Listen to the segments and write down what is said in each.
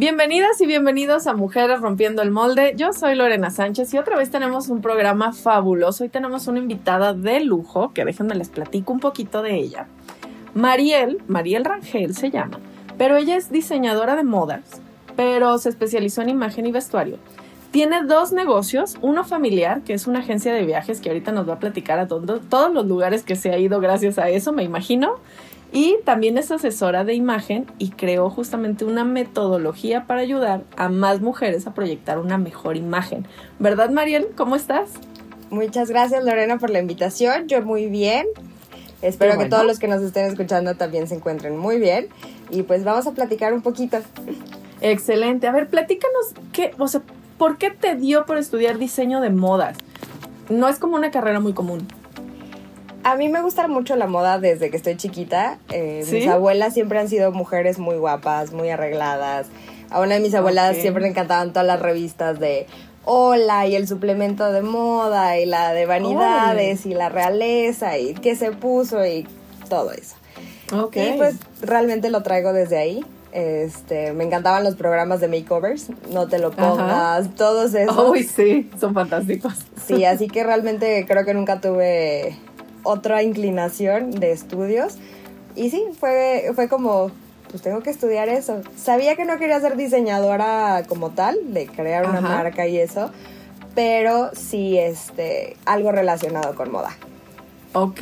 Bienvenidas y bienvenidos a Mujeres Rompiendo el Molde. Yo soy Lorena Sánchez y otra vez tenemos un programa fabuloso. Hoy tenemos una invitada de lujo, que déjenme les platico un poquito de ella. Mariel, Mariel Rangel se llama, pero ella es diseñadora de modas, pero se especializó en imagen y vestuario. Tiene dos negocios, uno familiar, que es una agencia de viajes que ahorita nos va a platicar a todos los lugares que se ha ido gracias a eso, me imagino y también es asesora de imagen y creó justamente una metodología para ayudar a más mujeres a proyectar una mejor imagen. ¿Verdad, Mariel? ¿Cómo estás? Muchas gracias, Lorena, por la invitación. Yo muy bien. Espero que todos los que nos estén escuchando también se encuentren muy bien. Y pues vamos a platicar un poquito. Excelente. A ver, platícanos, qué, o sea, ¿por qué te dio por estudiar diseño de modas? No es como una carrera muy común. A mí me gusta mucho la moda desde que estoy chiquita. Eh, mis abuelas siempre han sido mujeres muy guapas, muy arregladas. A una de mis abuelas siempre le encantaban todas las revistas de Hola y el suplemento de moda y la de vanidades y la realeza y qué se puso y todo eso. Y pues realmente lo traigo desde ahí. Este, me encantaban los programas de makeovers, no te lo pongas, todos esos. Uy, sí, son fantásticos. Sí, así que realmente creo que nunca tuve otra inclinación de estudios. Y sí, fue, fue como, pues tengo que estudiar eso. Sabía que no quería ser diseñadora como tal, de crear una marca y eso, pero sí este, algo relacionado con moda. Ok.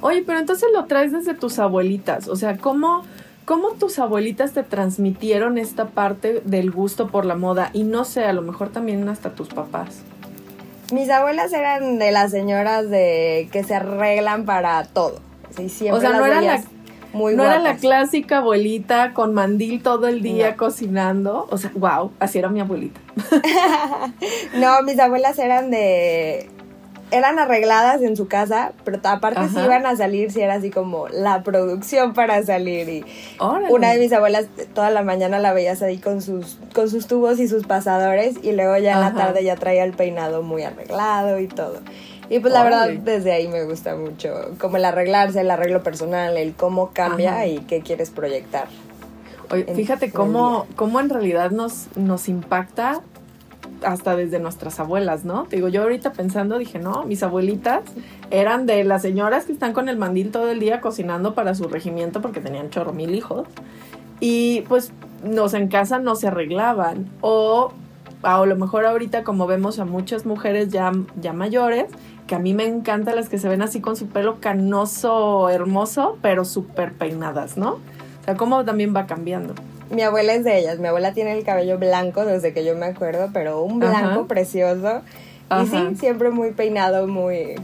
Oye, pero entonces lo traes desde tus abuelitas. O sea, ¿cómo, ¿cómo tus abuelitas te transmitieron esta parte del gusto por la moda? Y no sé, a lo mejor también hasta tus papás. Mis abuelas eran de las señoras de que se arreglan para todo. o sea, no era la muy no era la clásica abuelita con mandil todo el día cocinando. O sea, wow, así era mi abuelita. no, mis abuelas eran de eran arregladas en su casa, pero aparte si iban a salir, si era así como la producción para salir. Y una de mis abuelas toda la mañana la veías ahí con sus, con sus tubos y sus pasadores y luego ya en la tarde ya traía el peinado muy arreglado y todo. Y pues la verdad desde ahí me gusta mucho, como el arreglarse, el arreglo personal, el cómo cambia y qué quieres proyectar. Oye, fíjate cómo, cómo en realidad nos, nos impacta hasta desde nuestras abuelas, ¿no? Te digo, yo ahorita pensando dije, no, mis abuelitas eran de las señoras que están con el mandil todo el día cocinando para su regimiento porque tenían chorro mil hijos. Y pues nos en casa no se arreglaban. O a lo mejor ahorita como vemos a muchas mujeres ya, ya mayores, que a mí me encantan las que se ven así con su pelo canoso, hermoso, pero súper peinadas, ¿no? O sea, cómo también va cambiando mi abuela es de ellas. Mi abuela tiene el cabello blanco desde que yo me acuerdo, pero un blanco precioso. Y sí, siempre muy peinado, muy,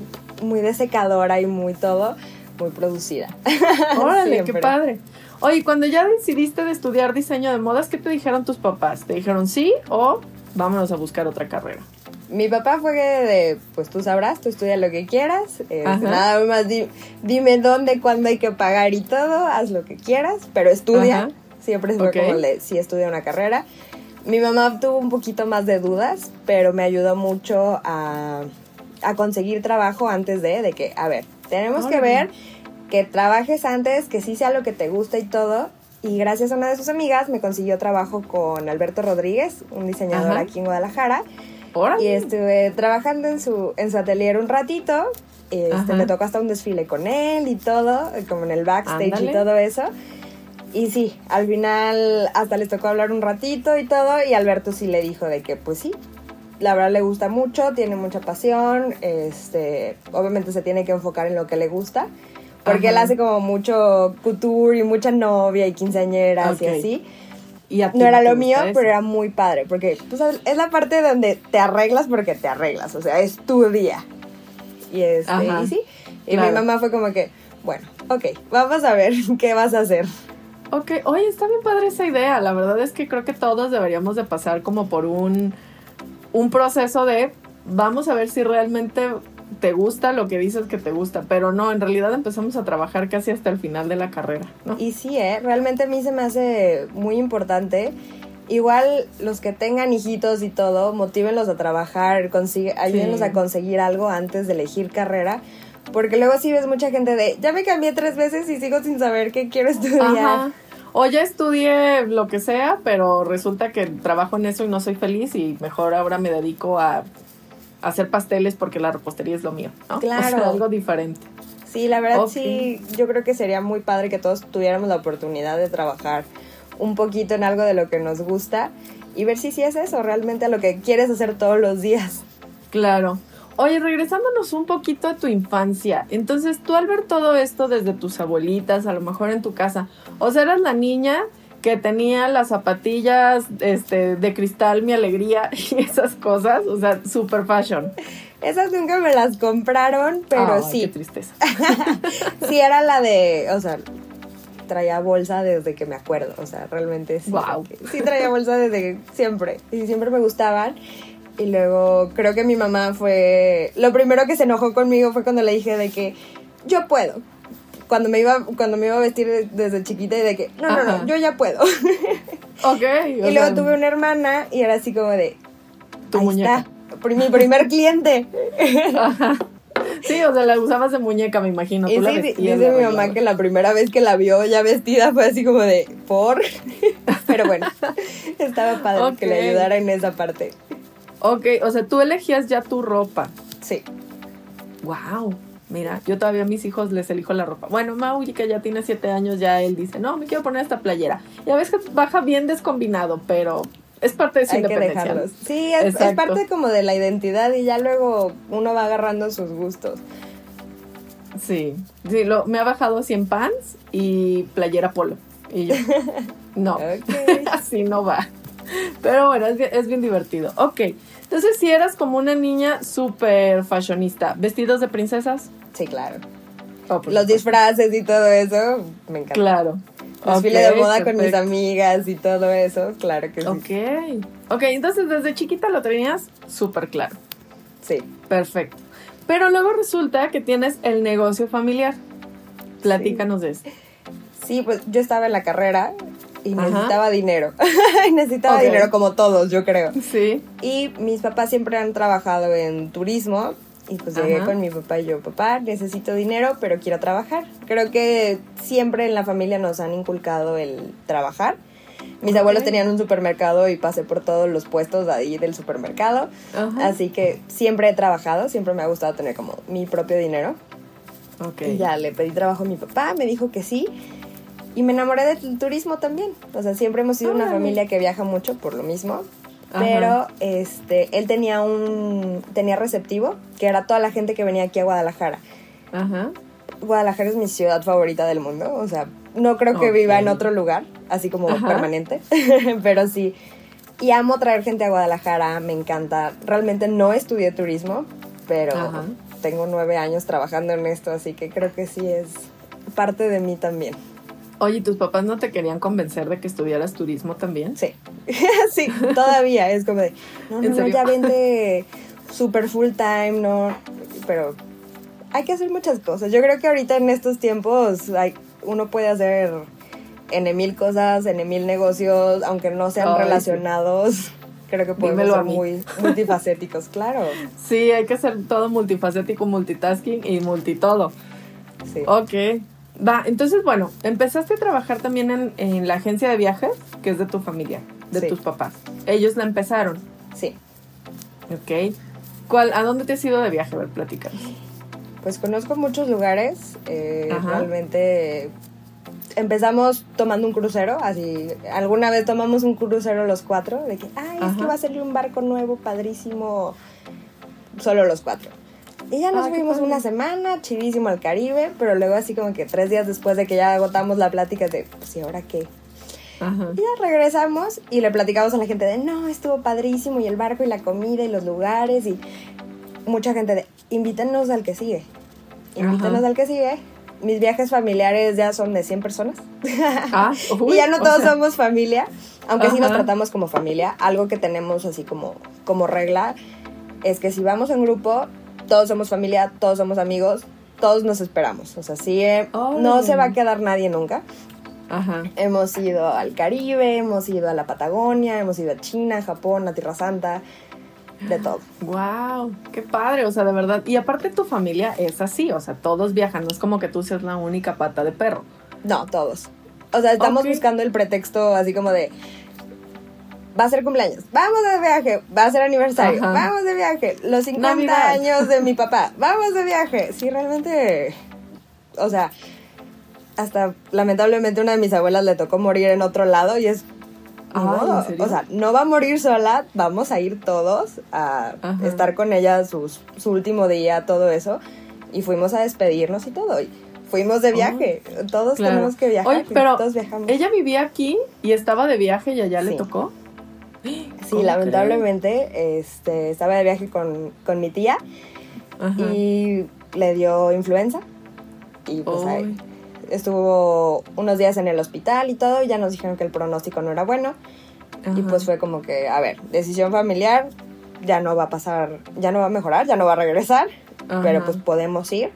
muy desecadora y muy todo, muy producida. Órale, qué padre. Oye, cuando ya decidiste de estudiar diseño de modas, ¿qué te dijeron tus papás? ¿Te dijeron sí o vámonos a buscar otra carrera? Mi papá fue de, pues tú sabrás, tú estudia lo que quieras, nada más dime dónde, cuándo hay que pagar y todo, haz lo que quieras, pero estudia. Siempre fue como le, sí estudié una carrera. Mi mamá tuvo un poquito más de dudas, pero me ayudó mucho a, a conseguir trabajo antes de, de que, a ver, tenemos que ver que trabajes antes, que sí sea lo que te gusta y todo. Y gracias a una de sus amigas me consiguió trabajo con Alberto Rodríguez, un diseñador aquí en Guadalajara. Y estuve trabajando en su, en su atelier un ratito. Este, me tocó hasta un desfile con él y todo, como en el backstage y todo eso. Y sí, al final hasta les tocó hablar un ratito y todo, y Alberto sí le dijo de que pues sí, la verdad le gusta mucho, tiene mucha pasión, este, obviamente se tiene que enfocar en lo que le gusta, porque él hace como mucho couture y mucha novia y quinceañeras y así. Y no era lo mío, pero era muy padre, porque pues, es la parte donde te arreglas porque te arreglas, o sea, es tu día. Y, este, y sí, y mi mamá fue como que, bueno, ok, vamos a ver qué vas a hacer. Ok, oye, está bien padre esa idea. La verdad es que creo que todos deberíamos de pasar como por un, un proceso de vamos a ver si realmente te gusta lo que dices que te gusta, pero no, en realidad empezamos a trabajar casi hasta el final de la carrera, ¿no? Y sí, ¿eh? realmente a mí se me hace muy importante. Igual los que tengan hijitos y todo, motívenlos a trabajar, consigue, ayúdenlos a conseguir algo antes de elegir carrera. Porque luego sí ves mucha gente de, ya me cambié tres veces y sigo sin saber qué quiero estudiar. O ya estudié lo que sea, pero resulta que trabajo en eso y no soy feliz y mejor ahora me dedico a hacer pasteles porque la repostería es lo mío, ¿no? Claro. algo diferente. Sí, la verdad sí, yo creo que sería muy padre que todos tuviéramos la oportunidad de trabajar un poquito en algo de lo que nos gusta y ver si sí es eso, realmente a lo que quieres hacer todos los días. Claro. Oye, regresándonos un poquito a tu infancia, entonces tú al ver todo esto desde tus abuelitas, a lo mejor en tu casa, o sea, eras la niña que tenía las zapatillas este, de cristal, mi alegría y esas cosas, o sea, super fashion. Esas nunca me las compraron, pero sí. Qué tristeza. sí, era la de, o sea, traía bolsa desde que me acuerdo, o sea, realmente sí. Wow. Sí traía bolsa desde siempre y siempre me gustaban. Y luego creo que mi mamá fue, lo primero que se enojó conmigo fue cuando le dije de que yo puedo. Cuando me iba, cuando me iba a vestir desde chiquita y de que, no, no, no, yo ya puedo. Ok. y luego tuve una hermana y era así como de, tu ahí muñeca. está, mi primer cliente. Ajá. Sí, o sea, la usabas de muñeca, me imagino. Y Tú la sí, vestías, dice la mi mamá que la primera vez que la vio ya vestida fue así como de, ¿por? Pero bueno, estaba padre que le ayudara en esa parte. Ok, o sea, tú elegías ya tu ropa. Sí. Wow. Mira, yo todavía a mis hijos les elijo la ropa. Bueno, Maui, que ya tiene siete años, ya él dice, no, me quiero poner esta playera. Y a veces baja bien descombinado, pero es parte de su Hay que independencia. dejarlos. Sí, es, parte como de la identidad y ya luego uno va agarrando sus gustos. Sí, sí lo, me ha bajado 100 pants y playera polo. Y yo, no, así no va. Pero bueno, es bien, es bien divertido. Ok, entonces si eras como una niña súper fashionista, ¿vestidos de princesas? Sí, claro. Oh, Los disfraces y todo eso, me encanta. Claro. Desfile Ok, de moda con mis amigas y todo eso, claro que sí. Ok. Ok, entonces desde chiquita lo tenías súper claro. Sí. Perfecto. Pero luego resulta que tienes el negocio familiar. Platícanos de esto. Sí, pues yo estaba en la carrera y Ajá. necesitaba dinero. Y necesitaba Ok. dinero como todos, yo creo. Sí. Y mis papás siempre han trabajado en turismo. Y pues llegué Ajá. con mi papá y yo, papá, necesito dinero, pero quiero trabajar. Creo que siempre en la familia nos han inculcado el trabajar. Mis Ok. abuelos tenían un supermercado y pasé por todos los puestos de ahí del supermercado. Ajá. Así que siempre he trabajado, siempre me ha gustado tener como mi propio dinero. Ok. Y ya le pedí trabajo a mi papá, me dijo que sí. Y me enamoré del turismo también. O sea, siempre hemos sido una familia que viaja mucho por lo mismo. Ajá. Pero este, él tenía un tenía receptivo, que era toda la gente que venía aquí a Guadalajara. Ajá. Guadalajara es mi ciudad favorita del mundo, o sea, no creo que viva en otro lugar, así como Ajá. permanente, pero sí. Y amo traer gente a Guadalajara, me encanta. Realmente no estudié turismo, pero Ajá. tengo nueve años trabajando en esto, así que creo que sí es parte de mí también. Oye, ¿tus papás no te querían convencer de que estudiaras turismo también? Sí, sí, todavía es como de, no, no, ¿En no, ya vente super full time, no, pero hay que hacer muchas cosas. Yo creo que ahorita en estos tiempos hay, uno puede hacer en mil cosas, en mil negocios, aunque no sean sí. relacionados. Creo que podemos Dímelo ser muy multifacéticos, claro. Sí, hay que ser todo multifacético, multitasking y multitodo. Sí. Ok. Va, entonces, bueno, empezaste a trabajar también en, en la agencia de viajes, que es de tu familia, de Sí. tus papás. Ellos la empezaron. Sí. Ok. ¿Cuál, ¿A dónde te has ido de viaje? A ver, platícanos. Pues conozco muchos lugares. eh, realmente empezamos tomando un crucero. Así, alguna vez tomamos un crucero los cuatro. De que, ay, es que va a salir un barco nuevo, padrísimo. Solo los cuatro. Y ya nos Ah, fuimos una semana, chidísimo al Caribe. Pero luego, así como que tres días después de que ya agotamos la plática de, pues, ¿y ahora qué? Ajá. Y ya regresamos y le platicamos a la gente de, no, estuvo padrísimo y el barco y la comida y los lugares y mucha gente de, invítanos al que sigue. Invítanos Ajá. al que sigue. Mis viajes familiares ya son de 100 personas. Ah, uy, y ya no o todos sea, somos familia, aunque sí nos Ajá. tratamos como familia. Algo que tenemos así como, como regla es que si vamos en grupo, todos somos familia, todos somos amigos, todos nos esperamos. O sea, sí, eh, no se va a quedar nadie nunca. Ajá. Hemos ido al Caribe, hemos ido a la Patagonia, hemos ido a China, Japón, a Tierra Santa, de todo. ¡Wow! ¡Qué padre! O sea, de verdad. Y aparte tu familia es así, o sea, todos viajan, no es como que tú seas la única pata de perro. No, todos. O sea, estamos buscando el pretexto así como de, va a ser cumpleaños, vamos de viaje, va a ser aniversario, vamos de viaje, los 50 años de mi papá, vamos de viaje. Sí, realmente, o sea, hasta lamentablemente una de mis abuelas le tocó morir en otro lado y es... o sea, no va a morir sola, vamos a ir todos a estar con ella su último día, todo eso. Y fuimos a despedirnos y todo. Y fuimos de viaje. todos tenemos que viajar. Oye, pero todos viajamos. ella vivía aquí y estaba de viaje y allá le tocó. Sí, lamentablemente este, estaba de viaje con, mi tía y le dio influenza. Y pues ahí, estuvo unos días en el hospital y todo, y ya nos dijeron que el pronóstico no era bueno. Y pues fue como que, a ver, decisión familiar, ya no va a pasar, ya no va a mejorar, ya no va a regresar, pero pues podemos ir.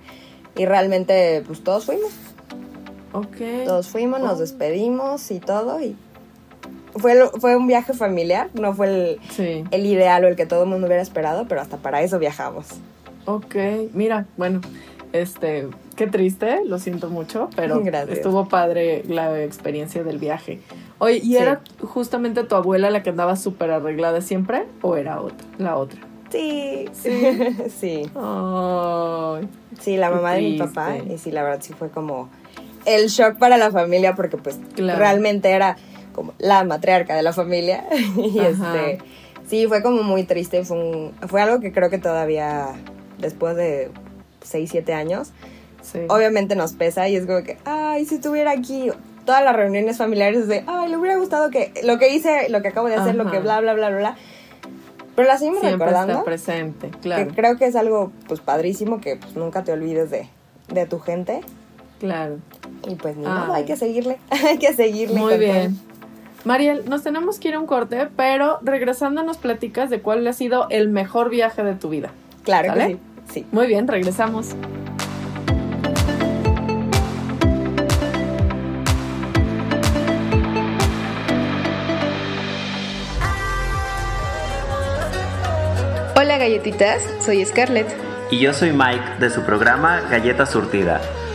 Y realmente, pues todos fuimos. Ok. Todos fuimos, nos oh. despedimos y todo, y fue, fue un viaje familiar, no fue el, el ideal o el que todo el mundo hubiera esperado, pero hasta para eso viajamos. Ok, mira, bueno, este, qué triste, lo siento mucho, pero estuvo padre la experiencia del viaje. Oye, ¿y era justamente tu abuela la que andaba súper arreglada siempre o era otra, la otra? Sí, sí, sí. sí, la mamá de mi papá, y sí, la verdad sí fue como el shock para la familia porque pues realmente era como la matriarca de la familia y este sí fue como muy triste fue fue algo que creo que todavía después de 6, 7 años, obviamente nos pesa y es como que, ay, si estuviera aquí, todas las reuniones familiares de, ay, le hubiera gustado que lo que hice, lo que acabo de hacer, lo que bla, bla, bla, bla, Pero la seguimos recordando. presente, claro. Que creo que es algo, pues, padrísimo que pues, nunca te olvides de, de tu gente. Claro. Y pues ni nada, hay que seguirle, hay que seguirle. Muy bien. Mariel, nos tenemos que ir a un corte, pero regresando nos platicas de cuál ha sido el mejor viaje de tu vida. Claro que sí. Muy bien, regresamos. Hola galletitas, soy Scarlett. Y yo soy Mike de su programa Galleta Surtida.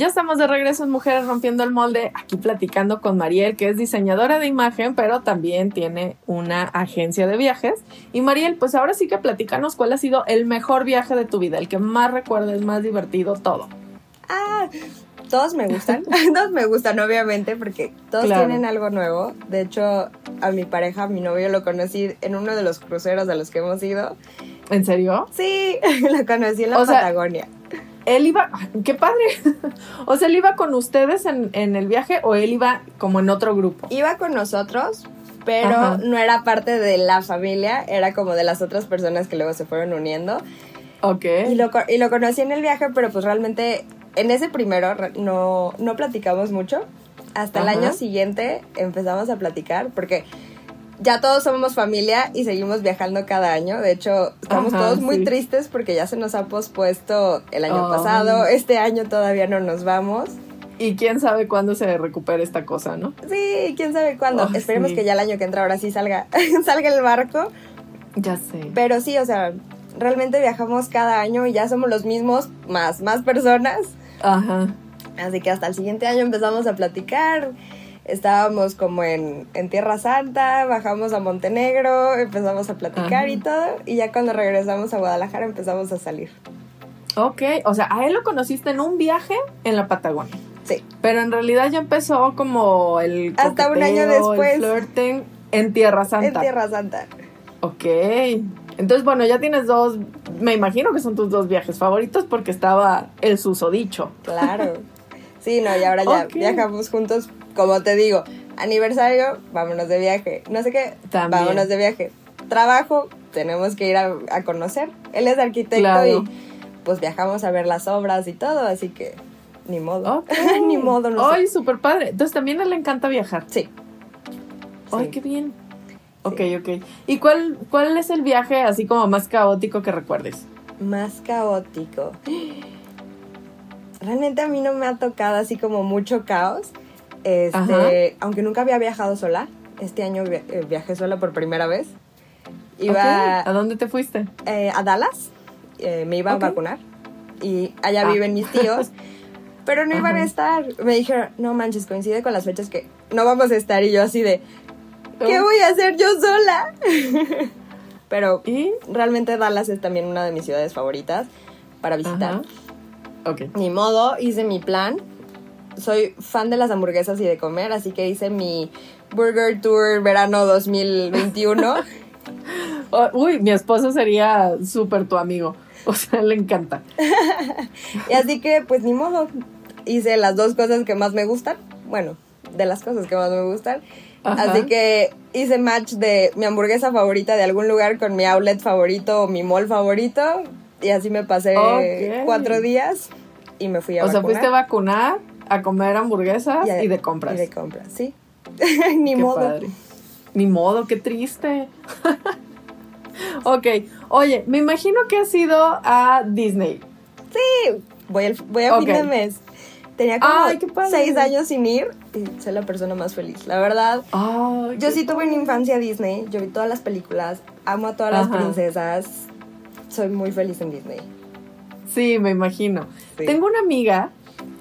Ya estamos de regreso en Mujeres Rompiendo el Molde, aquí platicando con Mariel, que es diseñadora de imagen, pero también tiene una agencia de viajes. Y Mariel, pues ahora sí que platícanos cuál ha sido el mejor viaje de tu vida, el que más recuerdes, más divertido, todo. Ah, todos me gustan, todos me gustan obviamente porque todos tienen algo nuevo. De hecho, a mi pareja, a mi novio, lo conocí en uno de los cruceros a los que hemos ido. ¿En serio? Sí, lo conocí en la Patagonia él iba, qué padre. o sea, él iba con ustedes en, el viaje o él iba como en otro grupo. Iba con nosotros, pero no era parte de la familia, era como de las otras personas que luego se fueron uniendo. Ok. Y lo, y lo conocí en el viaje, pero pues realmente en ese primero no, no platicamos mucho. Hasta el año siguiente empezamos a platicar porque ya todos somos familia y seguimos viajando cada año. De hecho, estamos todos muy tristes porque ya se nos ha pospuesto el año pasado. Este año todavía no nos vamos. Y quién sabe cuándo se recupere esta cosa, ¿no? Sí, quién sabe cuándo. Esperemos que ya el año que entra ahora sí salga, salga el barco. Ya sé. Pero sí, o sea, realmente viajamos cada año y ya somos los mismos, más, más personas. Ajá. Así que hasta el siguiente año empezamos a platicar estábamos como en, Tierra Santa, bajamos a Montenegro, empezamos a platicar y todo, y ya cuando regresamos a Guadalajara empezamos a salir. Ok, o sea, a él lo conociste en un viaje en la Patagonia. Sí. Pero en realidad ya empezó como el Hasta un año después. El flirting en Tierra Santa. En Tierra Santa. Ok. Entonces, bueno, ya tienes dos, me imagino que son tus dos viajes favoritos porque estaba el susodicho. Claro. Sí, no, y ahora ya viajamos juntos, como te digo, aniversario, vámonos de viaje. No sé qué, vámonos de viaje. Trabajo, tenemos que ir a, conocer. Él es arquitecto y pues viajamos a ver las obras y todo, así que ni modo. ni modo, no Ay, súper padre. Entonces también a él le encanta viajar. Sí. Ay, qué bien. Ok, ok. ¿Y cuál, cuál es el viaje así como más caótico que recuerdes? Más caótico. Realmente a mí no me ha tocado así como mucho caos. Este, aunque nunca había viajado sola. Este año eh, viajé sola por primera vez. Iba ¿A dónde te fuiste? Eh, a Dallas. Eh, me iba a vacunar. Y allá ah. viven mis tíos. pero no iban a estar. Me dijeron, no manches, coincide con las fechas que no vamos a estar. Y yo así de, ¿Qué voy a hacer yo sola? Pero realmente Dallas es también una de mis ciudades favoritas para visitar. Ni modo, hice mi plan. Soy fan de las hamburguesas y de comer, así que hice mi Burger Tour verano 2021. uy, mi esposo sería súper tu amigo. O sea, le encanta. y así que, pues ni modo. Hice las dos cosas que más me gustan. Bueno, de las cosas que más me gustan. Así que hice match de mi hamburguesa favorita de algún lugar con mi outlet favorito o mi mall favorito. Y así me pasé cuatro días y me fui a vacunar. O sea, fuiste a vacunar, a comer hamburguesas y, de compras. Y de compras, sí. Ni modo. Ni modo, qué triste. ok, oye, me imagino que has ido a Disney. Sí, voy, voy a fin de mes. Tenía como seis años sin ir y soy la persona más feliz. La verdad, yo sí tuve una infancia Disney. Yo vi todas las películas, amo a todas las princesas. Soy muy feliz en Disney. Sí, me imagino. Tengo una amiga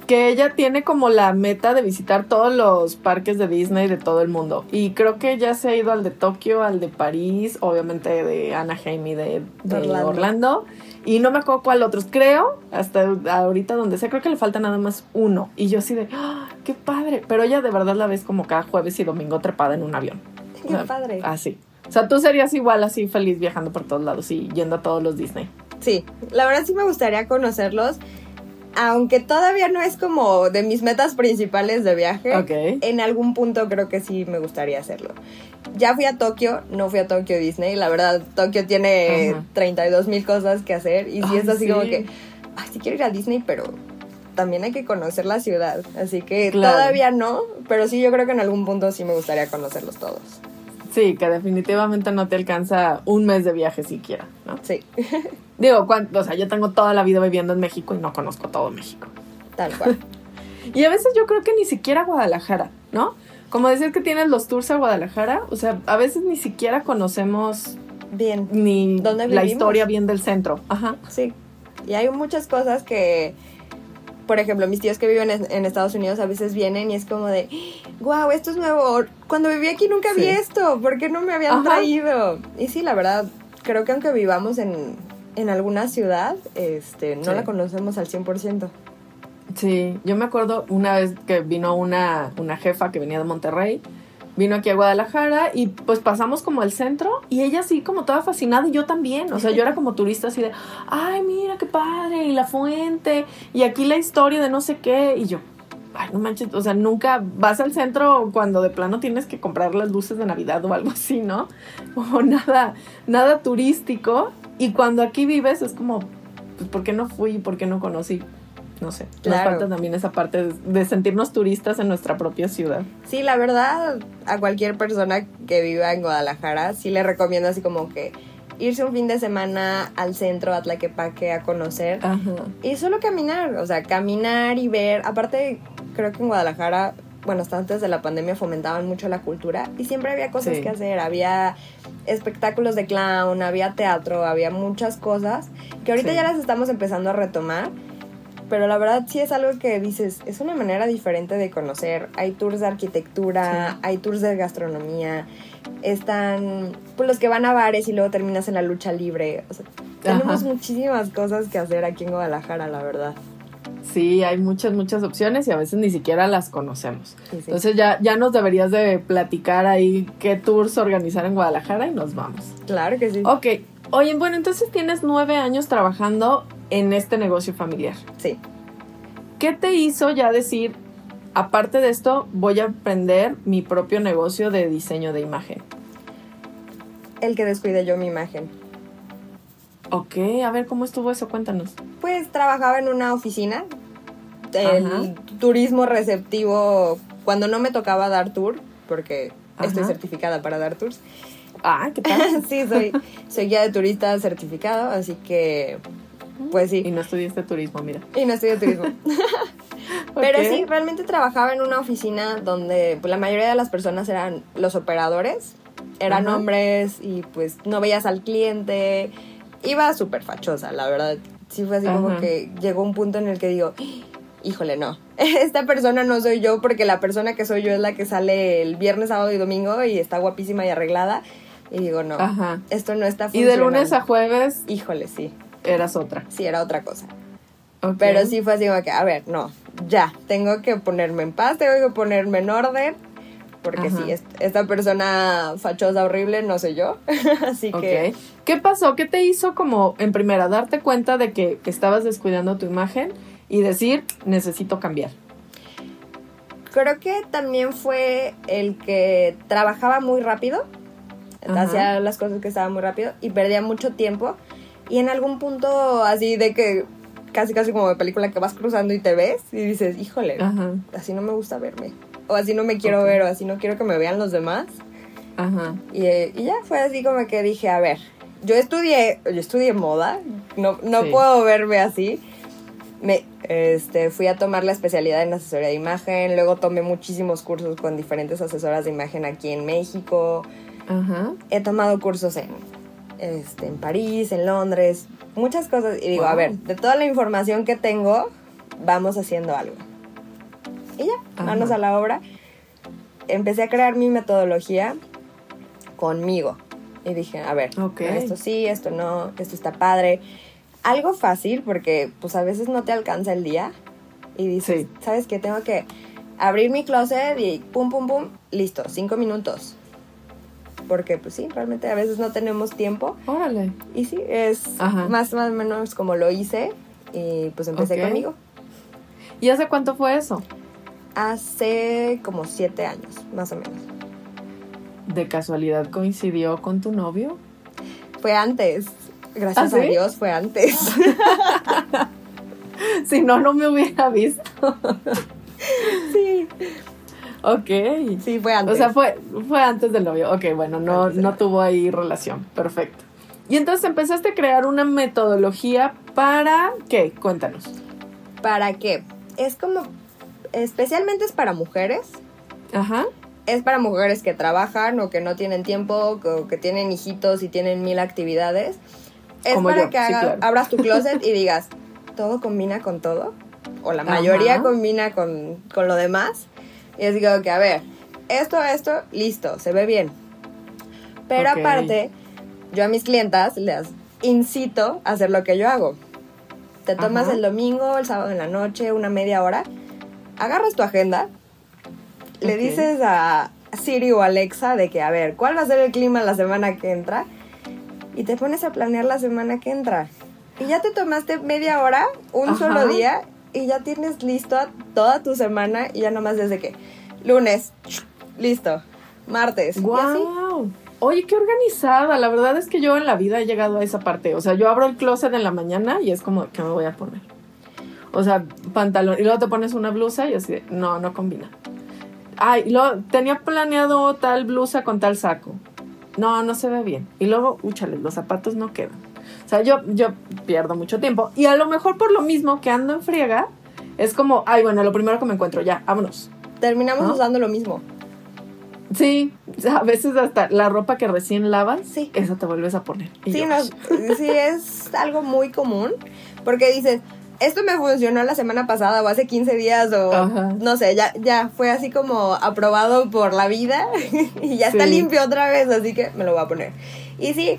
que ella tiene como la meta de visitar todos los parques de Disney de todo el mundo. Y creo que ya se ha ido al de Tokio, al de París, obviamente de Anaheim y de, Orlando y no me acuerdo cuál otros. Creo, hasta ahorita donde sé, creo que le falta nada más uno. Y yo así de, ¡Ah, qué padre. Pero ella de verdad la ves como cada jueves y domingo trepada en un avión. Qué padre. Así. O sea, tú serías igual así feliz viajando por todos lados y yendo a todos los Disney. Sí, la verdad sí me gustaría conocerlos aunque todavía no es como de mis metas principales de viaje, en algún punto creo que sí me gustaría hacerlo. Ya fui a Tokio, no fui a Tokio Disney, la verdad, Tokio tiene 32 mil cosas que hacer y sí es así como que, ay, sí quiero ir a Disney, pero también hay que conocer la ciudad, así que todavía no, pero sí yo creo que en algún punto sí me gustaría conocerlos todos. Sí, que definitivamente no te alcanza un mes de viaje siquiera, ¿no? Sí. Digo, o sea, yo tengo toda la vida viviendo en México y no conozco todo México. Tal cual. y a veces yo creo que ni siquiera Guadalajara, ¿no? Como decir que tienes los tours a Guadalajara, o sea, a veces ni siquiera conocemos bien ni la historia bien del centro. Ajá. Sí. Y hay muchas cosas que por ejemplo, mis tíos que viven en, Estados Unidos a veces vienen y es como de, wow, esto es nuevo. Cuando viví aquí nunca vi esto, ¿por qué no me habían traído? Y sí, la verdad, creo que aunque vivamos en, en alguna ciudad, este, no la conocemos al 100%. Sí, yo me acuerdo una vez que vino una, una jefa que venía de Monterrey, vino aquí a Guadalajara y pues pasamos como el centro y ella así como toda fascinada y yo también, o sea, yo era como turista así de, ay, mira qué padre, y la fuente, y aquí la historia de no sé qué, y yo, ay, no manches, o sea, nunca vas al centro cuando de plano tienes que comprar las luces de Navidad o algo así, ¿no? O nada, nada turístico y cuando aquí vives es como, pues, ¿por qué no fui? ¿Por qué no conocí? No sé, nos falta también esa parte de, sentirnos turistas en nuestra propia ciudad. Sí, la verdad, a cualquier persona que viva en Guadalajara, sí le recomiendo así como que irse un fin de semana al centro, a Tlaquepaque, a conocer. Y solo caminar, o sea, caminar y ver. Aparte, creo que en Guadalajara bueno, hasta antes de la pandemia fomentaban mucho la cultura y siempre había cosas que hacer, había espectáculos de clown, había teatro, había muchas cosas que ahorita ya las estamos empezando a retomar, pero la verdad sí es algo que dices, es una manera diferente de conocer, hay tours de arquitectura, hay tours de gastronomía, están pues, los que van a bares y luego terminas en la lucha libre, o sea, tenemos muchísimas cosas que hacer aquí en Guadalajara, la verdad. Sí, hay muchas, muchas opciones y a veces ni siquiera las conocemos. Entonces ya, ya nos deberías de platicar ahí qué tours organizar en Guadalajara y nos vamos. Claro que sí. Ok. Oye, bueno, entonces tienes nueve años trabajando en este negocio familiar. Sí. ¿Qué te hizo ya decir, aparte de esto, voy a emprender mi propio negocio de diseño de imagen? El que descuide yo mi imagen. Ok, a ver, ¿cómo estuvo eso? Cuéntanos. Pues trabajaba en una oficina, el turismo receptivo, cuando no me tocaba dar tour, porque estoy certificada para dar tours. Ah, ¿qué tal? sí, soy, soy guía de turista certificado, así que, pues sí. Y no estudiaste turismo, mira. Y no estudié turismo. Pero sí, realmente trabajaba en una oficina donde pues, la mayoría de las personas eran los operadores, eran hombres y pues no veías al cliente, iba súper fachosa, la verdad. Sí fue así como que llegó un punto en el que digo, híjole, no, esta persona no soy yo porque la persona que soy yo es la que sale el viernes, sábado y domingo y está guapísima y arreglada. Y digo, no, esto no está funcionando. ¿Y de lunes a jueves? Híjole, sí. Eras otra. Sí, era otra cosa. Pero sí fue así como que, a ver, no, ya, tengo que ponerme en paz, tengo que ponerme en orden porque sí, esta persona fachosa horrible no sé yo. Así que. ¿Qué pasó? ¿Qué te hizo como en primera darte cuenta de que, estabas descuidando tu imagen y decir necesito cambiar? Creo que también fue el que trabajaba muy rápido, hacía las cosas que estaban muy rápido y perdía mucho tiempo. Y en algún punto así de que casi casi como de película que vas cruzando y te ves y dices, híjole, así no me gusta verme o así no me quiero ver, o así no quiero que me vean los demás. Ajá. Y, ya fue así como que dije, a ver, yo estudié, yo estudié moda, no, no puedo verme así. Me, este, fui a tomar la especialidad en asesoría de imagen, luego tomé muchísimos cursos con diferentes asesoras de imagen aquí en México. Ajá. He tomado cursos en, este, en París, en Londres, muchas cosas. Y digo, a ver, de toda la información que tengo, vamos haciendo algo. Y ya, manos a la obra. Empecé a crear mi metodología conmigo. Y dije, a ver, esto sí, esto no, esto está padre. Algo fácil porque pues a veces no te alcanza el día y dices, ¿sabes qué? Tengo que abrir mi closet y pum, pum, pum, listo, cinco minutos. Porque pues sí, realmente a veces no tenemos tiempo. Órale. Y sí, es más, más o menos como lo hice y pues empecé conmigo. ¿Y hace cuánto fue eso? hace como siete años, más o menos. ¿De casualidad coincidió con tu novio? Fue antes. Gracias ¿Ah, a Dios, fue antes. si no, no me hubiera visto. sí. Ok. Sí, fue antes. O sea, fue, fue antes del novio. Ok, bueno, no, no tuvo ahí relación. Perfecto. Y entonces empezaste a crear una metodología para qué? Cuéntanos. ¿Para qué? Es como especialmente es para mujeres. Ajá. Es para mujeres que trabajan o que no tienen tiempo o que tienen hijitos y tienen mil actividades. Es para que abras tu closet y digas, todo combina con todo. O la mayoría combina con, lo demás. Y es digo que, a ver, esto, esto, listo, se ve bien. Pero aparte, yo a mis clientas les incito a hacer lo que yo hago. Te tomas el domingo, el sábado en la noche, una media hora agarras tu agenda, le dices a Siri o Alexa de que, a ver, ¿cuál va a ser el clima la semana que entra? Y te pones a planear la semana que entra. Y ya te tomaste media hora, un solo día, y ya tienes listo toda tu semana y ya nomás desde que lunes, listo, martes. ¡Wow! Oye, qué organizada. La verdad es que yo en la vida he llegado a esa parte. O sea, yo abro el closet en la mañana y es como, ¿qué me voy a poner? O sea, pantalón. Y luego te pones una blusa y así, no, no combina. Ay, lo, tenía planeado tal blusa con tal saco. No, no se ve bien. Y luego, úchale, los zapatos no quedan. O sea, yo, yo pierdo mucho tiempo. Y a lo mejor por lo mismo que ando en friega, es como, ay, bueno, lo primero que me encuentro, ya, vámonos. Terminamos usando lo mismo. Sí, a veces hasta la ropa que recién lavas, sí. esa te vuelves a poner. Sí, sí, es algo muy común. Porque dices, esto me funcionó la semana pasada o hace 15 días o no sé, ya, ya fue así como aprobado por la vida y ya está limpio otra vez, así que me lo voy a poner. Y sí,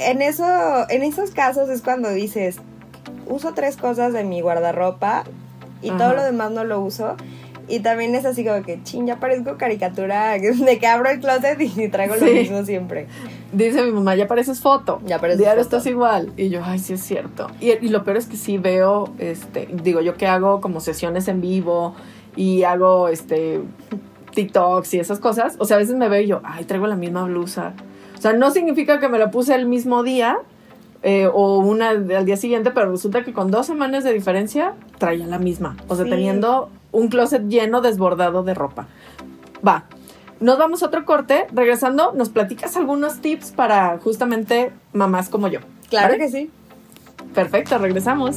en eso, en esos casos es cuando dices, uso tres cosas de mi guardarropa y todo lo demás no lo uso. Y también es así como que, ching, ya parezco caricatura de que abro el closet y traigo lo mismo siempre. Dice mi mamá, ya pareces foto. Ya pareces Diario estás igual. Y yo, ay, sí es cierto. Y, y, lo peor es que sí veo, este, digo, yo que hago como sesiones en vivo y hago, este, TikToks y esas cosas. O sea, a veces me veo y yo, ay, traigo la misma blusa. O sea, no significa que me la puse el mismo día, eh, o una al día siguiente, pero resulta que con dos semanas de diferencia traía la misma. O sea, teniendo un closet lleno, desbordado de ropa. Va. Nos vamos a otro corte. Regresando, nos platicas algunos tips para justamente mamás como yo. Claro que sí. Perfecto, regresamos.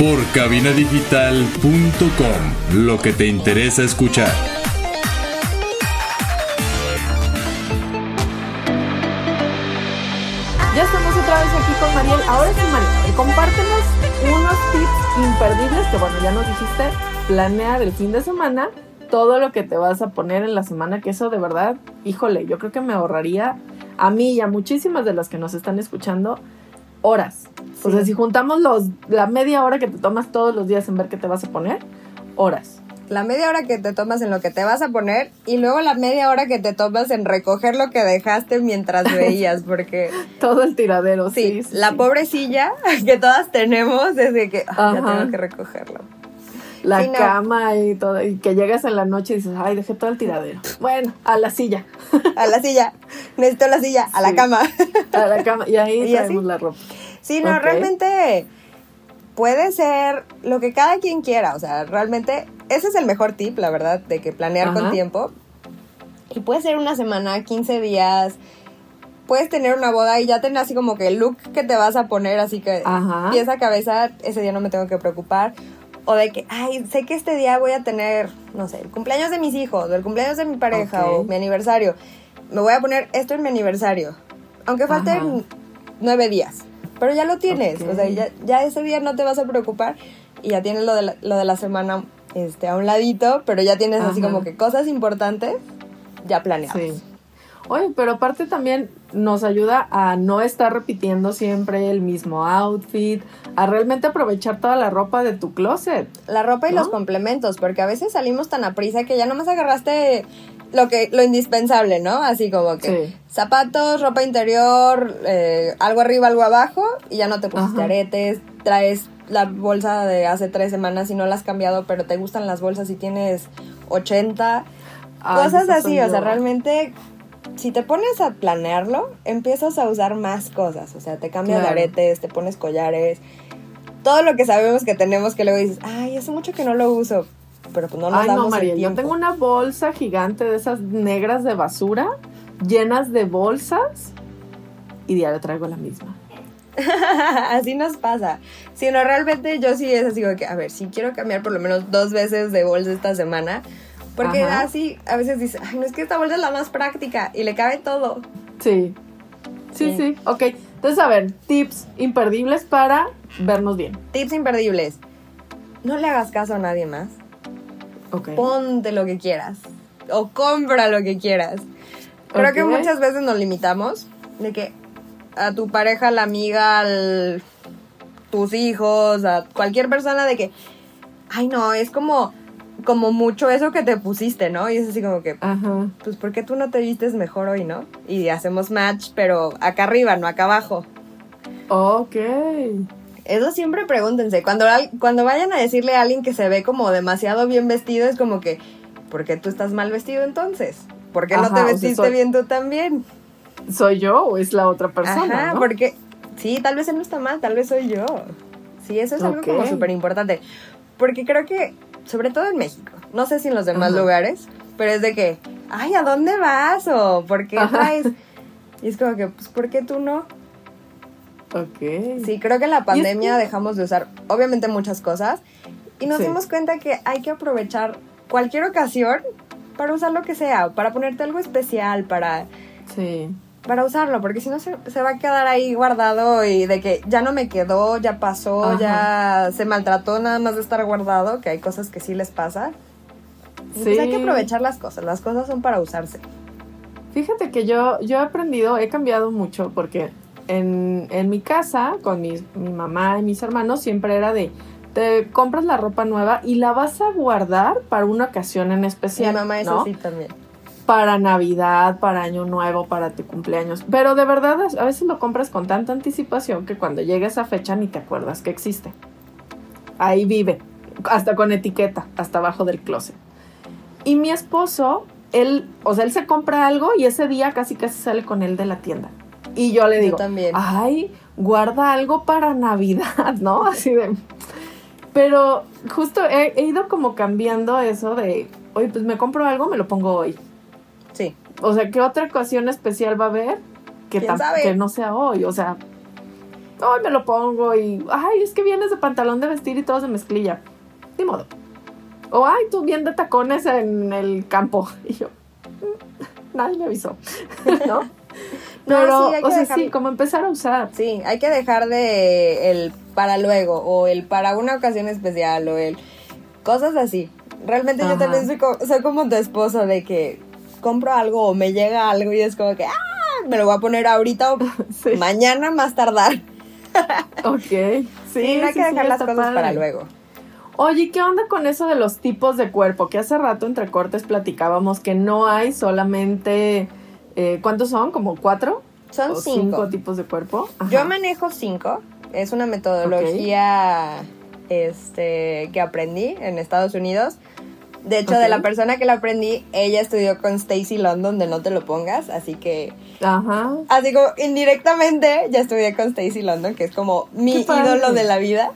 por cabinadigital.com, lo que te interesa escuchar. Ya estamos otra vez aquí con Mariel. Ahora sí, Mariel, compártenos unos tips imperdibles que, bueno, ya nos dijiste, planear el fin de semana, todo lo que te vas a poner en la semana, que eso de verdad, híjole, yo creo que me ahorraría a mí y a muchísimas de las que nos están escuchando horas. O sea, si juntamos los, la media hora que te tomas todos los días en ver qué te vas a poner, horas. La media hora que te tomas en lo que te vas a poner y luego la media hora que te tomas en recoger lo que dejaste mientras veías, porque... Todo el tiradero, sí. la pobrecilla que todas tenemos desde que ya tengo que recogerlo. La cama y todo, y que llegas en la noche y dices, ay, dejé todo el tiradero. Bueno, a la silla. a la silla, necesito la silla, a la cama. a la cama, y ahí traemos la ropa. Sí, no, realmente puede ser lo que cada quien quiera. O sea, realmente ese es el mejor tip, la verdad, de que planear con tiempo. Y puede ser una semana, 15 días. Puedes tener una boda y ya tener así como que el look que te vas a poner, así que pieza cabeza, ese día no me tengo que preocupar. O de que, ay, sé que este día voy a tener, no sé, el cumpleaños de mis hijos, o el cumpleaños de mi pareja, o mi aniversario. Me voy a poner esto en mi aniversario. Aunque falten nueve días pero ya lo tienes, o sea, ya, ese día no te vas a preocupar y ya tienes lo de la, lo de la semana este, a un ladito, pero ya tienes así como que cosas importantes ya planeadas. Sí. Oye, pero aparte también nos ayuda a no estar repitiendo siempre el mismo outfit, a realmente aprovechar toda la ropa de tu closet. La ropa y los complementos, porque a veces salimos tan a prisa que ya nomás agarraste lo que lo indispensable, ¿no? Así como que zapatos, ropa interior, eh, algo arriba, algo abajo y ya no te pusiste aretes, traes la bolsa de hace tres semanas y no la has cambiado, pero te gustan las bolsas y tienes 80. cosas así, o sea, realmente si te pones a planearlo, empiezas a usar más cosas, o sea, te cambias de aretes, te pones collares, todo lo que sabemos que tenemos que luego dices, ay, hace mucho que no lo uso, pero pues no nos Ay, no, María, yo tengo una bolsa gigante de esas negras de basura, llenas de bolsas, y diario traigo la misma. así nos pasa. Si no, realmente yo sí es así que, a ver, si quiero cambiar por lo menos dos veces de bolsa esta semana, porque así a veces dice, ay, no es que esta bolsa es la más práctica y le cabe todo. Sí. Sí, sí, sí. Ok. Entonces, a ver, tips imperdibles para vernos bien. Tips imperdibles. No le hagas caso a nadie más. Ponte lo que quieras. O compra lo que quieras. Creo que muchas veces nos limitamos de que a tu pareja, la amiga, al, tus hijos, a cualquier persona de que, ay no, es como, como mucho eso que te pusiste, ¿no? Y es así como que, pues ¿por qué tú no te vistes mejor hoy, no? Y hacemos match, pero acá arriba, no acá abajo. Ok. Eso siempre pregúntense. Cuando, cuando vayan a decirle a alguien que se ve como demasiado bien vestido, es como que, ¿por qué tú estás mal vestido entonces? ¿Por qué no te vestiste bien tú también? ¿Soy yo o es la otra persona? Ajá, porque sí, tal vez él no está mal, tal vez soy yo. Sí, eso es algo como súper importante. Porque creo que, sobre todo en México, No sé si en los demás lugares, pero es de que, ay, ¿a dónde vas? O ¿por qué traes? Y es como que, pues, ¿por qué tú no? Ok. Sí, creo que en la pandemia dejamos de usar, obviamente, muchas cosas. Y nos dimos cuenta que hay que aprovechar cualquier ocasión para usar lo que sea, para ponerte algo especial, para... Sí. Para usarlo, porque si no se, va a quedar ahí guardado y de que ya no me quedó, ya pasó, ya se maltrató nada más de estar guardado, que hay cosas que sí les pasa. Sí. Pues hay que aprovechar las cosas, las cosas son para usarse. Fíjate que yo, yo he aprendido, he cambiado mucho porque en, en mi casa, con mi, mi mamá y mis hermanos, siempre era de, te compras la ropa nueva y la vas a guardar para una ocasión en especial. Mi mamá es así también. Para Navidad, para Año Nuevo, para tu cumpleaños. Pero de verdad, a veces lo compras con tanta anticipación que cuando llega esa fecha ni te acuerdas que existe. Ahí vive, hasta con etiqueta, hasta abajo del closet. Y mi esposo, él, o sea, él se compra algo y ese día casi casi sale con él de la tienda. Y yo le digo, también. ay, guarda algo para Navidad, ¿no? Así de... Pero justo he, ido como cambiando eso de, oye, pues me compro algo, me lo pongo hoy. Sí. O sea, ¿qué otra ocasión especial va a haber que, que no sea hoy? O sea, hoy me lo pongo y, ay, es que vienes de pantalón de vestir y todo de mezclilla. Ni modo. O, ay, tú bien de tacones en el campo. Y yo, mm, nadie me avisó, ¿no? Pero, o sea, sí, como empezar a usar. Sí, hay que dejar de el para luego o el para una ocasión especial o el cosas así. Realmente yo también soy como, soy como tu esposo de que compro algo o me llega algo y es como que, ah, me lo voy a poner ahorita o mañana más tardar. ok, sí. sí hay que dejar las cosas para luego. Oye, ¿qué onda con eso de los tipos de cuerpo? Que hace rato entre cortes platicábamos que no hay solamente eh, ¿Cuántos son? ¿Como cuatro? Son cinco. tipos de cuerpo. Yo manejo cinco. Es una metodología este, que aprendí en Estados Unidos. De hecho, de la persona que la aprendí, ella estudió con Stacy London de No Te Lo Pongas, así que... Ajá. Así como indirectamente ya estudié con Stacy London, que es como mi ídolo de la vida.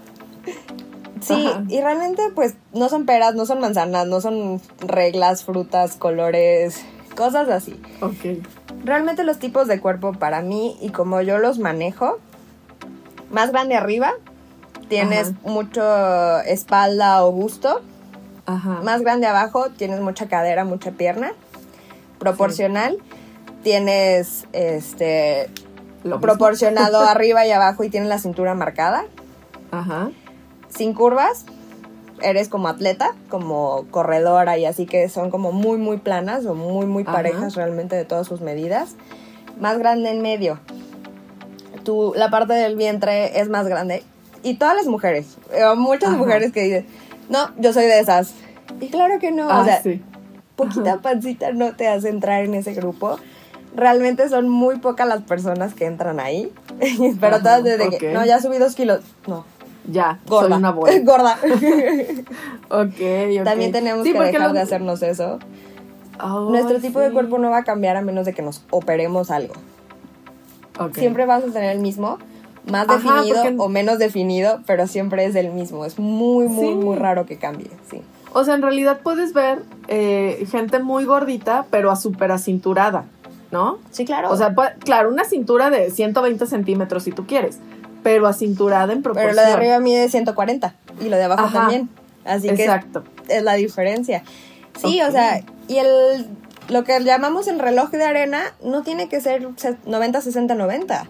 Sí, y realmente pues no son peras, no son manzanas, no son reglas, frutas, colores, cosas así. Ok. Realmente los tipos de cuerpo para mí y como yo los manejo, más grande arriba, tienes mucho espalda o busto. Ajá. Más grande abajo, tienes mucha cadera, mucha pierna. Proporcional, tienes este proporcionado arriba y abajo y tienes la cintura marcada. Ajá. Sin curvas, eres como atleta, como corredora y así que son como muy, muy planas o muy, muy parejas realmente de todas sus medidas. Más grande en medio. Tu, la parte del vientre es más grande. Y todas las mujeres, muchas mujeres que dicen, no, yo soy de esas. Y claro que no, o ah, sea, poquita pancita no te hace entrar en ese grupo. Realmente son muy pocas las personas que entran ahí. Pero todas desde que, no, ya subí dos kilos. No, ya, gorda. soy una bola. gorda. ok, También tenemos que dejar de hacernos eso. Nuestro tipo de cuerpo no va a cambiar a menos de que nos operemos algo. Siempre vas a tener el mismo, más definido o menos definido, pero siempre es el mismo. Es muy, muy, muy raro que cambie, sí. O sea, en realidad puedes ver eh, gente muy gordita, pero a súper acinturada, ¿no? Sí, claro. O sea, claro, una cintura de 120 centímetros si tú quieres pero acinturada en proporción. Pero lo de arriba mide 140 y lo de abajo también. Así Exacto. que es, la diferencia. Sí, o sea, y el lo que llamamos el reloj de arena no tiene que ser 90, 60, 90.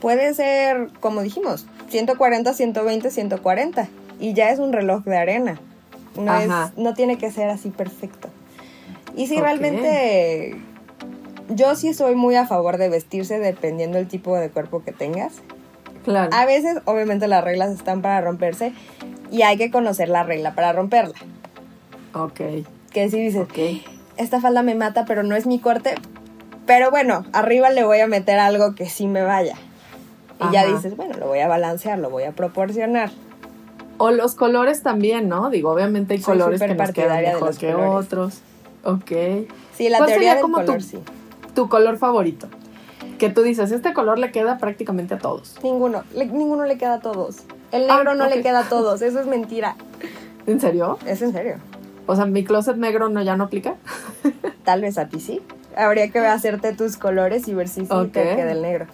Puede ser, como dijimos, 140, 120, 140. Y ya es un reloj de arena. No, es, no tiene que ser así perfecto. Y si realmente yo sí soy muy a favor de vestirse dependiendo del tipo de cuerpo que tengas. A veces, obviamente, las reglas están para romperse y hay que conocer la regla para romperla. Ok. Que si dices, esta falda me mata, pero no es mi corte. Pero bueno, arriba le voy a meter algo que sí me vaya. Y ya dices, bueno, lo voy a balancear, lo voy a proporcionar. O los colores también, ¿no? Digo, obviamente hay colores que nos quedan mejor que otros. Ok. Sí, la teoría del color, sí. Tu color favorito que tú dices, este color le queda prácticamente a todos. Ninguno, ninguno le queda a todos. El negro ah, no le queda a todos, eso es mentira. ¿En serio? Es en serio. O sea, mi closet negro no ya no aplica. Tal vez a ti sí. Habría que hacerte tus colores y ver si sí te queda el negro.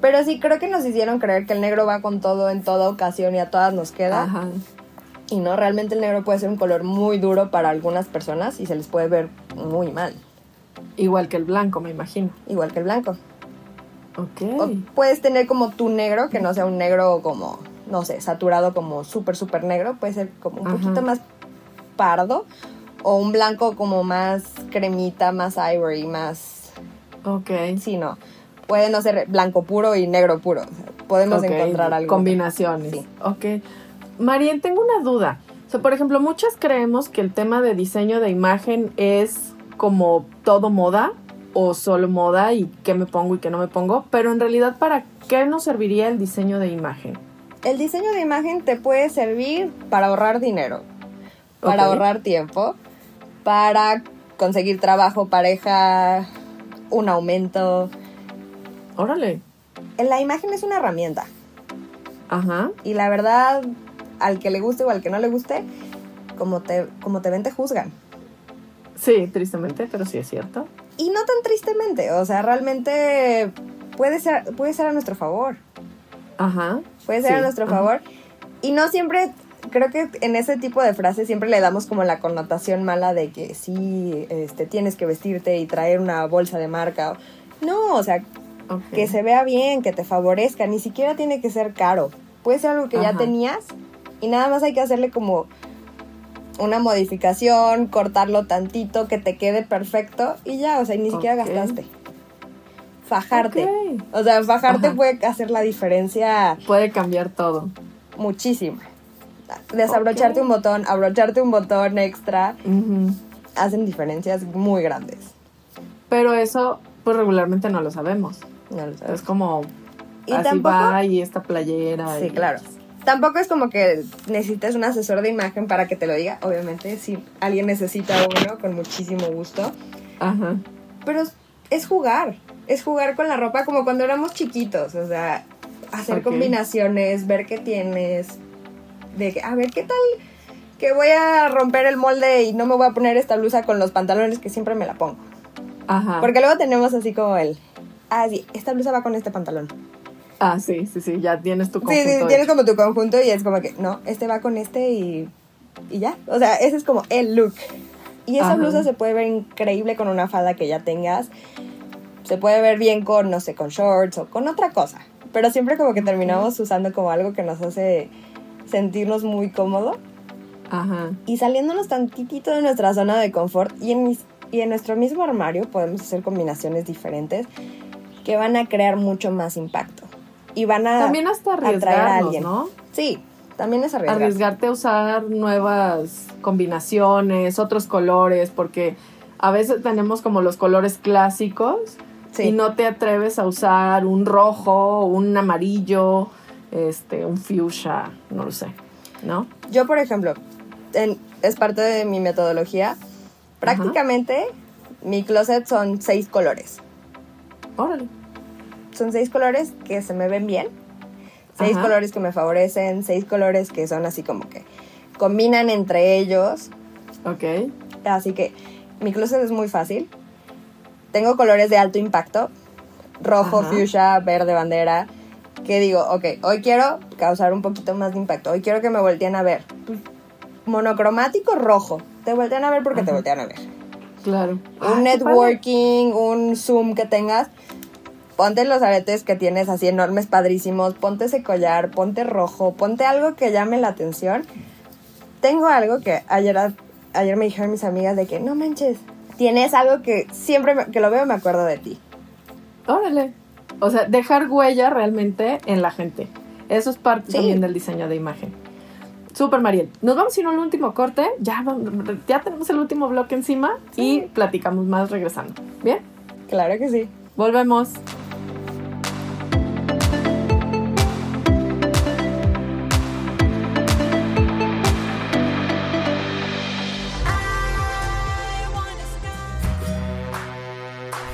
Pero sí creo que nos hicieron creer que el negro va con todo en toda ocasión y a todas nos queda. Ajá. Y no, realmente el negro puede ser un color muy duro para algunas personas y se les puede ver muy mal. Igual que el blanco, me imagino. Igual que el blanco. Ok. O puedes tener como tu negro, que no sea un negro como, no sé, saturado como súper, súper negro. Puede ser como un poquito más pardo. O un blanco como más cremita, más ivory, más... Ok. Sí, no. Puede no ser blanco puro y negro puro. podemos encontrar algo. Combinaciones. Sí. Ok. Marien, tengo una duda. O sea, por ejemplo, muchas creemos que el tema de diseño de imagen es como todo moda o solo moda y qué me pongo y qué no me pongo, pero en realidad ¿para qué nos serviría el diseño de imagen? El diseño de imagen te puede servir para ahorrar dinero, para ahorrar tiempo, para conseguir trabajo, pareja, un aumento. Órale. La imagen es una herramienta. Ajá. Y la verdad, al que le guste o al que no le guste, como te, como te ven, te juzgan. Sí, tristemente, pero sí es cierto. Y no tan tristemente, o sea, realmente puede ser, puede ser a nuestro favor. Ajá. Puede ser a nuestro favor. Y no siempre, creo que en ese tipo de frases siempre le damos como la connotación mala de que sí, este, tienes que vestirte y traer una bolsa de marca. No, o sea, que se vea bien, que te favorezca, ni siquiera tiene que ser caro. Puede ser algo que ya tenías y nada más hay que hacerle como una modificación, cortarlo tantito, que te quede perfecto y ya, o sea, ni siquiera gastaste. Fajarte. O sea, fajarte puede hacer la diferencia. Puede cambiar todo. Muchísimo. Desabrocharte un botón, abrocharte un botón extra, hacen diferencias muy grandes. Pero eso, pues regularmente no lo sabemos. No lo sabemos. Es como, ¿Y así va y esta playera. Sí, claro. Tampoco es como que necesites un asesor de imagen para que te lo diga. Obviamente, si alguien necesita uno, con muchísimo gusto. Ajá. Pero es jugar. Es jugar con la ropa como cuando éramos chiquitos. O sea, hacer combinaciones, ver qué tienes. De a ver qué tal que voy a romper el molde y no me voy a poner esta blusa con los pantalones que siempre me la pongo. Ajá. Porque luego tenemos así como el. Ah, sí, esta blusa va con este pantalón. Ah, sí, sí, sí, ya tienes tu conjunto. Sí, sí, tienes como tu conjunto y es como que, no, este va con este y, y ya. O sea, ese es como el look. Y esa blusa se puede ver increíble con una falda que ya tengas. Se puede ver bien con, no sé, con shorts o con otra cosa. Pero siempre como que terminamos usando como algo que nos hace sentirnos muy cómodo. Ajá. Y saliéndonos tantitito de nuestra zona de confort y en, y en nuestro mismo armario podemos hacer combinaciones diferentes que van a crear mucho más impacto y van a también hasta atraer a alguien. ¿no? Sí, también es arriesgar. Arriesgarte a usar nuevas combinaciones, otros colores, porque a veces tenemos como los colores clásicos y no te atreves a usar un rojo, un amarillo, este, un fuchsia, no lo sé, ¿no? Yo, por ejemplo, es parte de mi metodología. Prácticamente mi closet son seis colores. Órale son seis colores que se me ven bien, seis colores que me favorecen, seis colores que son así como que combinan entre ellos. Ok. Así que mi closet es muy fácil. Tengo colores de alto impacto, rojo, fuchsia, verde, bandera. Que digo, ok, hoy quiero causar un poquito más de impacto. Hoy quiero que me volteen a ver. Monocromático rojo. Te voltean a ver porque te voltean a ver. Claro. Un networking, un Zoom que tengas ponte los aretes que tienes así enormes, padrísimos, ponte ese collar, ponte rojo, ponte algo que llame la atención. Tengo algo que ayer, ayer me dijeron mis amigas de que, no manches, tienes algo que siempre que lo veo me acuerdo de ti. Órale. O sea, dejar huella realmente en la gente. Eso es parte también del diseño de imagen. Super Mariel. Nos vamos a ir al último corte. Ya, ya tenemos el último bloque encima y platicamos más regresando. ¿Bien? Claro que sí. Volvemos.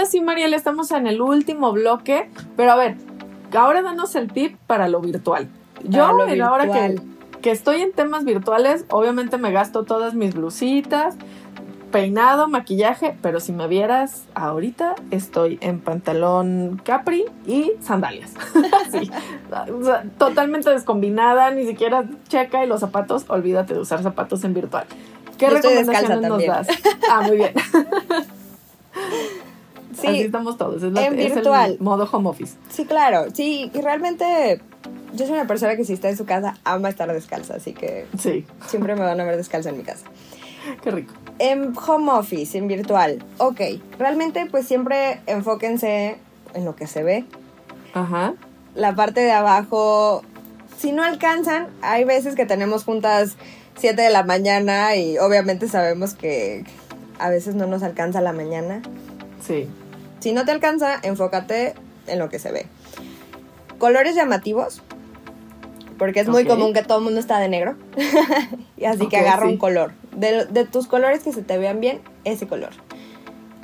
Ahora sí, Mariel, estamos en el último bloque, pero a ver, ahora danos el tip para lo virtual. Yo, lo en ahora que, virtual. que estoy en temas virtuales, obviamente me gasto todas mis blusitas, peinado, maquillaje, pero si me vieras ahorita, estoy en pantalón capri y sandalias. O sea, totalmente descombinada, ni siquiera checa y los zapatos, olvídate de usar zapatos en virtual. ¿Qué Yo recomendaciones nos das? Ah, muy bien. Sí, Así estamos todos. Es, la- en es el virtual. modo home office. Sí, claro. Sí, y realmente yo soy una persona que si está en su casa ama estar descalza, así que Sí, siempre me van a ver descalza en mi casa. qué rico. En home office, en virtual, ok. Realmente pues siempre enfóquense en lo que se ve. Ajá. La parte de abajo, si no alcanzan, hay veces que tenemos juntas 7 de la mañana y obviamente sabemos que a veces no nos alcanza la mañana. Sí. Si no te alcanza, enfócate en lo que se ve. Colores llamativos, porque es muy común que todo el mundo está de negro. y así que agarra sí. un color. De, de tus colores que se te vean bien, ese color.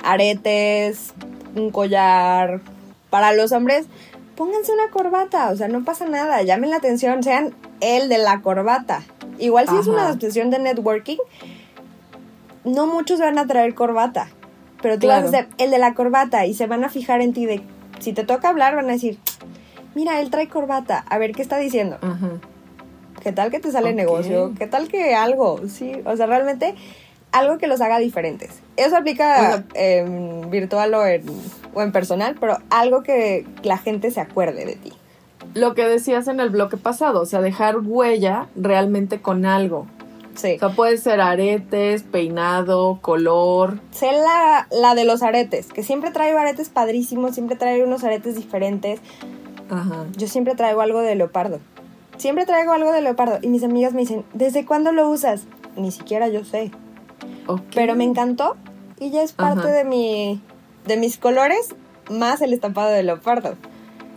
Aretes, un collar. Para los hombres, pónganse una corbata. O sea, no pasa nada. Llamen la atención. Sean el de la corbata. Igual si es una sesión de networking, no muchos van a traer corbata. Pero tú Claro. vas a ser el de la corbata y se van a fijar en ti de si te toca hablar van a decir, mira, él trae corbata, a ver qué está diciendo. Ajá. ¿Qué tal que te sale negocio? ¿Qué tal que algo? Sí, o sea, realmente algo que los haga diferentes. Eso aplica en virtual o en, o en personal, pero algo que la gente se acuerde de ti. Lo que decías en el bloque pasado, o sea, dejar huella realmente con algo. Sí. O sea, puede ser aretes, peinado, color. Sé la, la de los aretes, que siempre traigo aretes padrísimos, siempre traigo unos aretes diferentes. Ajá. Yo siempre traigo algo de leopardo. Siempre traigo algo de leopardo. Y mis amigas me dicen, ¿desde cuándo lo usas? Ni siquiera yo sé. Ok. Pero me encantó y ya es parte Ajá. de mi de mis colores más el estampado de leopardo.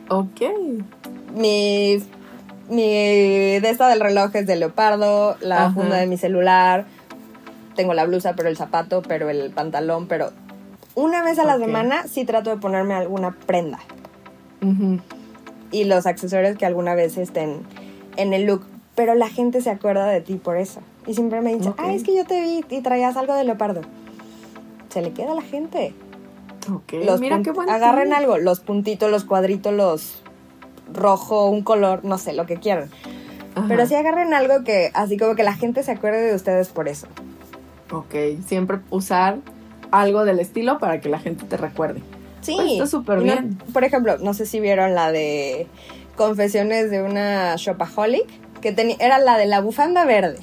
Ok. Mi mi de esta del reloj es de leopardo, la Ajá. funda de mi celular, tengo la blusa, pero el zapato, pero el pantalón, pero una vez a la Ok. semana sí trato de ponerme alguna prenda Ujú. y los accesorios que alguna vez estén en el look, pero la gente se acuerda de ti por eso. Y siempre me dicen, Ok. "Ay, es que yo te vi y traías algo de leopardo." Se le queda a la gente. Ok. Los Mira qué buen agarren algo, los puntitos, los cuadritos, los rojo, un color, no sé, lo que quieran. Ajá. Pero sí agarren algo que, así como que la gente se acuerde de ustedes por eso. Ok. Siempre usar algo del estilo para que la gente te recuerde. Sí. Pues está súper no- bien. por ejemplo, no sé si vieron la de Confesiones de una Shopaholic, que era la de la bufanda verde.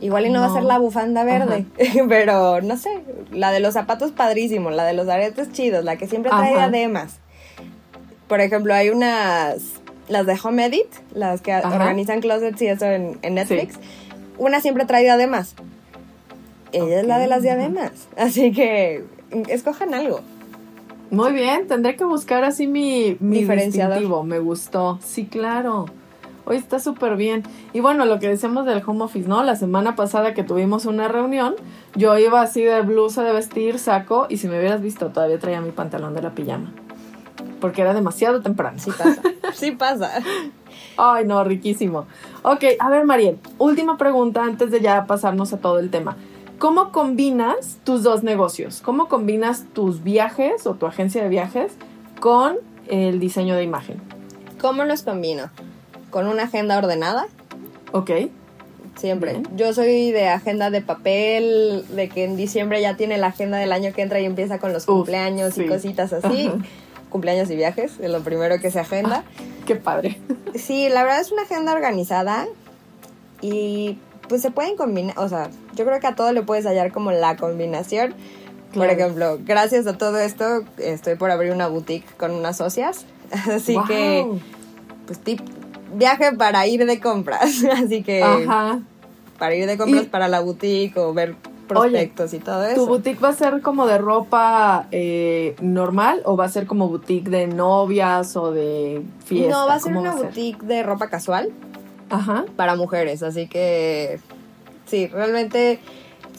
Igual y no, va a ser la bufanda verde, pero no sé, la de los zapatos padrísimo, la de los aretes chidos, la que siempre trae Ajá. diademas. Por ejemplo, hay unas, las de Home Edit, las que Ajá. organizan closets y eso en, en Netflix. Una siempre trae diademas. Ella es la de las diademas. Así que escojan algo. Muy bien, tendré que buscar así mi, mi distintivo. Me gustó. Sí, claro. Hoy está súper bien. Y bueno, lo que decíamos del home office, ¿no? La semana pasada que tuvimos una reunión, yo iba así de blusa de vestir, saco, y si me hubieras visto, todavía traía mi pantalón de la pijama. Porque era demasiado temprano. Sí pasa. sí pasa. Ay, no, riquísimo. Ok, a ver, Mariel, última pregunta antes de ya pasarnos a todo el tema. ¿Cómo combinas tus dos negocios? ¿Cómo combinas tus viajes o tu agencia de viajes con el diseño de imagen? ¿Cómo los combino? Con una agenda ordenada, Ok, siempre. Bien. Yo soy de agenda de papel, de que en diciembre ya tiene la agenda del año que entra y empieza con los Uf, cumpleaños sí. y cositas así. Ajá. Cumpleaños y viajes, es lo primero que se agenda. qué padre. Sí, la verdad es una agenda organizada y pues se pueden combinar, o sea, yo creo que a todo le puedes hallar como la combinación. Por ejemplo, gracias a todo esto, estoy por abrir una boutique con unas socias. Así que, pues, tip, viaje para ir de compras. Así que, para ir de compras para la boutique o ver prospectos y todo eso. ¿Tu boutique va a ser como de ropa eh, normal o va a ser como boutique de novias o de fiesta? No, va a ser una boutique de ropa casual. Ajá. Para mujeres, así que sí, realmente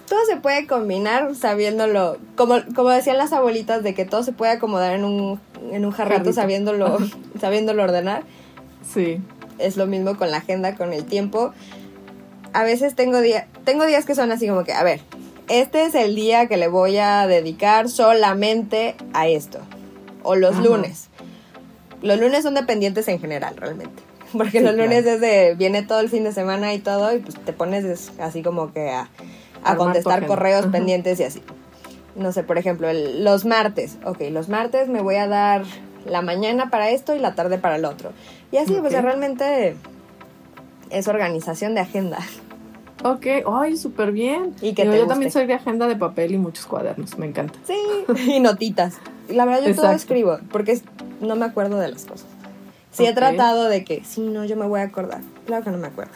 todo se puede combinar sabiéndolo, como, como decían las abuelitas, de que todo se puede acomodar en un, en un jarrito, sabiéndolo, sabiéndolo ordenar. Sí. Es lo mismo con la agenda, con el tiempo. A veces tengo, día, tengo días que son así como que, a ver, este es el día que le voy a dedicar solamente a esto. O los lunes. Los lunes son dependientes en general, realmente. Porque los lunes es de, viene todo el fin de semana y todo, y pues te pones así como que a a contestar correos pendientes y así. No sé, por ejemplo, los martes. Ok, los martes me voy a dar la mañana para esto y la tarde para el otro. Y así, pues realmente es organización de agenda. Ok, ay, súper bien. Y que yo también soy de agenda de papel y muchos cuadernos, me encanta. Sí, y notitas. La verdad, yo todo escribo, porque no me acuerdo de las cosas. Sí he tratado de que, sí, no, yo me voy a acordar. Claro que no me acuerdo.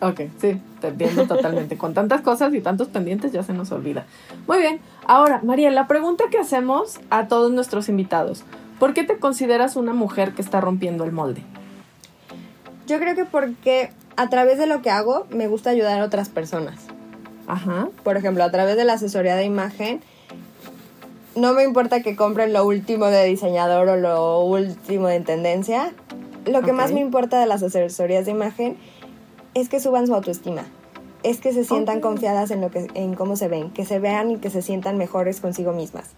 Ok, sí, te entiendo totalmente. Con tantas cosas y tantos pendientes ya se nos olvida. Muy bien. Ahora, María, la pregunta que hacemos a todos nuestros invitados. ¿Por qué te consideras una mujer que está rompiendo el molde? Yo creo que porque a través de lo que hago me gusta ayudar a otras personas. Ajá. Por ejemplo, a través de la asesoría de imagen, no me importa que compren lo último de diseñador o lo último de tendencia. Lo que más me importa de las asesorías de imagen es que suban su autoestima, es que se sientan confiadas en lo que en cómo se ven, que se vean y que se sientan mejores consigo mismas,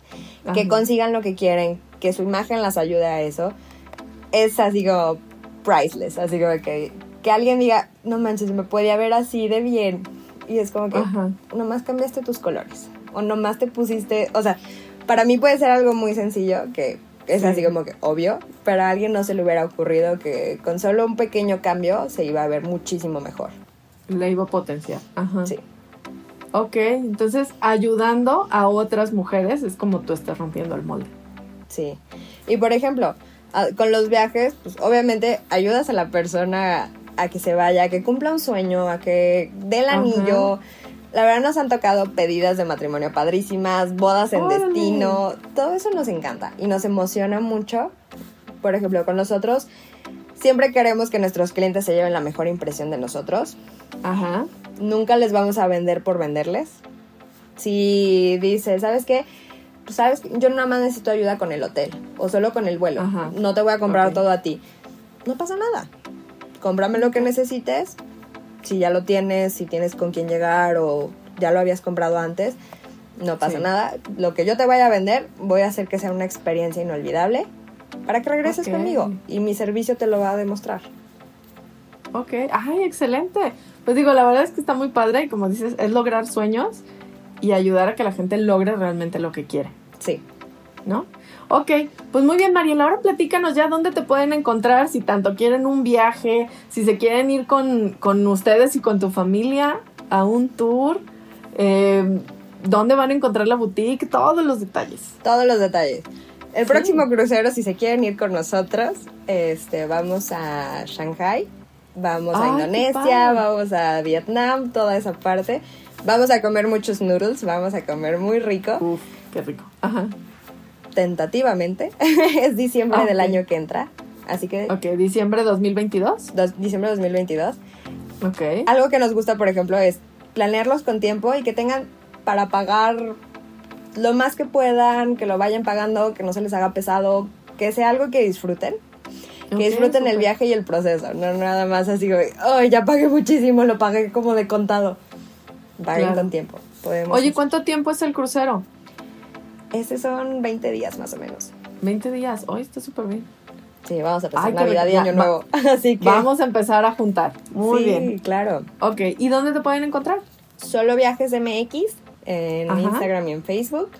que consigan lo que quieren, que su imagen las ayude a eso. Es así como priceless, así como que que alguien diga, "No manches, me podía ver así de bien." Y es como que nomás cambiaste tus colores o nomás te pusiste, o sea, para mí puede ser algo muy sencillo que es así como que obvio, pero a alguien no se le hubiera ocurrido que con solo un pequeño cambio se iba a ver muchísimo mejor. Le iba a potenciar. Ajá. Sí. Ok, entonces ayudando a otras mujeres es como tú estás rompiendo el molde. Sí. Y por ejemplo, con los viajes, pues obviamente ayudas a la persona a que se vaya, a que cumpla un sueño, a que dé el anillo. La verdad nos han tocado pedidas de matrimonio padrísimas, bodas en destino, todo eso nos encanta y nos emociona mucho. Por ejemplo, con nosotros siempre queremos que nuestros clientes se lleven la mejor impresión de nosotros. Ajá. Nunca les vamos a vender por venderles. Si dice, ¿sabes qué? Pues sabes, yo nada más necesito ayuda con el hotel o solo con el vuelo. No te voy a comprar todo a ti. No pasa nada. Cómprame lo que necesites si ya lo tienes, si tienes con quién llegar o ya lo habías comprado antes, no pasa nada. Lo que yo te vaya a vender, voy a hacer que sea una experiencia inolvidable para que regreses conmigo y mi servicio te lo va a demostrar. Ok, ay, excelente. Pues digo, la verdad es que está muy padre y como dices, es lograr sueños y ayudar a que la gente logre realmente lo que quiere. Sí. ¿No? Ok, pues muy bien, Mariela. Ahora platícanos ya dónde te pueden encontrar, si tanto quieren un viaje, si se quieren ir con, ustedes y con tu familia a un tour, eh, dónde van a encontrar la boutique, todos los detalles. Todos los detalles. El próximo crucero, si se quieren ir con nosotros, este, vamos a Shanghai, vamos a Indonesia, vamos a Vietnam, toda esa parte. Vamos a comer muchos noodles, vamos a comer muy rico. Uf, qué rico. Ajá tentativamente, es diciembre del año que entra. Así que... Ok, diciembre 2022. diciembre 2022. Ok. Algo que nos gusta, por ejemplo, es planearlos con tiempo y que tengan para pagar lo más que puedan, que lo vayan pagando, que no se les haga pesado, que sea algo que disfruten. que disfruten el viaje y el proceso, no nada más así, oh, ya pagué muchísimo, lo pagué como de contado. Paguen con tiempo. Oye, ¿cuánto tiempo es el crucero? Ese son 20 días más o menos. 20 días, hoy está súper bien. Sí, vamos a pasar Navidad y Año Nuevo. Así que. Vamos a empezar a juntar. Muy bien. Sí, claro. Ok, ¿y dónde te pueden encontrar? Solo Viajes MX en Instagram y en Facebook.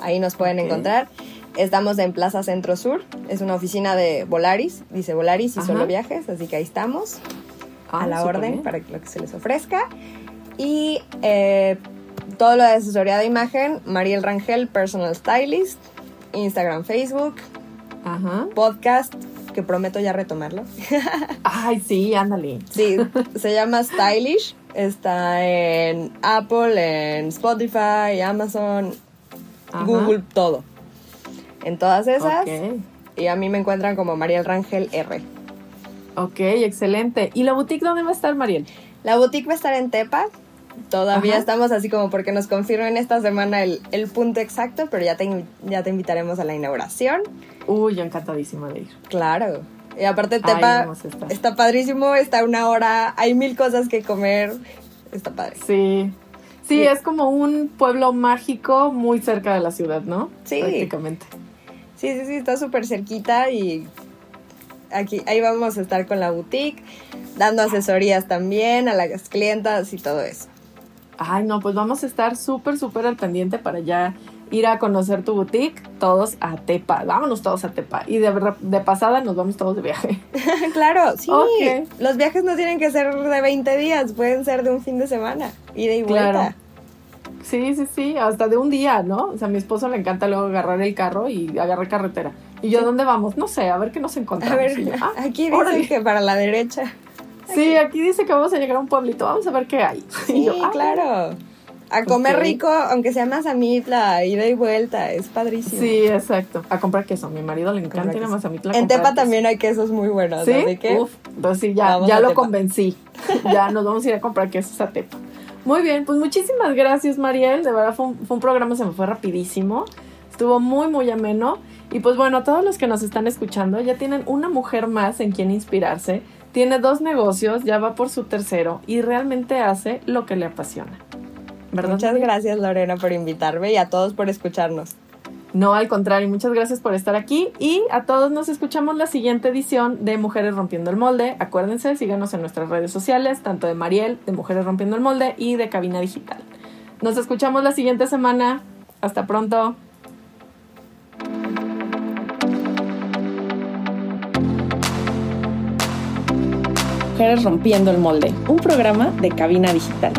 Ahí nos pueden encontrar. Estamos en Plaza Centro Sur. Es una oficina de Volaris. Dice Volaris y Solo Viajes, así que ahí estamos. a la orden para lo que se les ofrezca. Y eh, todo lo de asesoría de imagen, Mariel Rangel, Personal Stylist, Instagram, Facebook, podcast, que prometo ya retomarlo. Ay, sí, ándale. Sí, se llama Stylish. Está en Apple, en Spotify, Amazon, Google, todo. En todas esas. Y a mí me encuentran como Mariel Rangel R. Ok, excelente. ¿Y la boutique dónde va a estar, Mariel? La boutique va a estar en Tepa. Todavía estamos así como porque nos confirmen esta semana el, punto exacto, pero ya te, ya te invitaremos a la inauguración. Uy, yo encantadísima de ir. Claro. Y aparte Tepa está padrísimo, está una hora, hay mil cosas que comer, está padre. Sí. Sí, es como un pueblo mágico muy cerca de la ciudad, ¿no? Sí. Prácticamente. Sí, sí, sí, está súper cerquita y aquí, ahí vamos a estar con la boutique, dando asesorías también a las clientas y todo eso. Ay, no, pues vamos a estar súper, súper al pendiente para ya ir a conocer tu boutique, todos a Tepa. Vámonos todos a Tepa. Y de, de pasada nos vamos todos de viaje. claro, sí. Los viajes no tienen que ser de 20 días, pueden ser de un fin de semana, ida y vuelta. Claro. Sí, sí, sí, hasta de un día, ¿no? O sea, a mi esposo le encanta luego agarrar el carro y agarrar carretera. ¿Y yo dónde vamos? No sé, a ver qué nos encontramos. A ver, ah, aquí dice que para la derecha. Sí, aquí dice que vamos a llegar a un pueblito, vamos a ver qué hay. Sí, ah, claro. A comer rico, aunque sea la ida y vuelta, es padrísimo. Sí, exacto. A comprar queso. A mi marido le encanta ir a Mazamitla. En Tepa también hay quesos muy buenos. ¿Sí? Uf, entonces sí, ya, ya lo convencí. ya nos vamos a ir a comprar quesos a Tepa. Muy bien, pues muchísimas gracias, Mariel. De verdad fue un, fue un programa, se me fue rapidísimo. Estuvo muy, muy ameno. Y pues bueno, todos los que nos están escuchando ya tienen una mujer más en quien inspirarse tiene dos negocios, ya va por su tercero y realmente hace lo que le apasiona. Muchas gracias Lorena por invitarme y a todos por escucharnos. No, al contrario, muchas gracias por estar aquí y a todos nos escuchamos la siguiente edición de Mujeres Rompiendo el Molde. Acuérdense, síganos en nuestras redes sociales, tanto de Mariel, de Mujeres Rompiendo el Molde y de Cabina Digital. Nos escuchamos la siguiente semana. Hasta pronto. Rompiendo el Molde, un programa de cabina digital.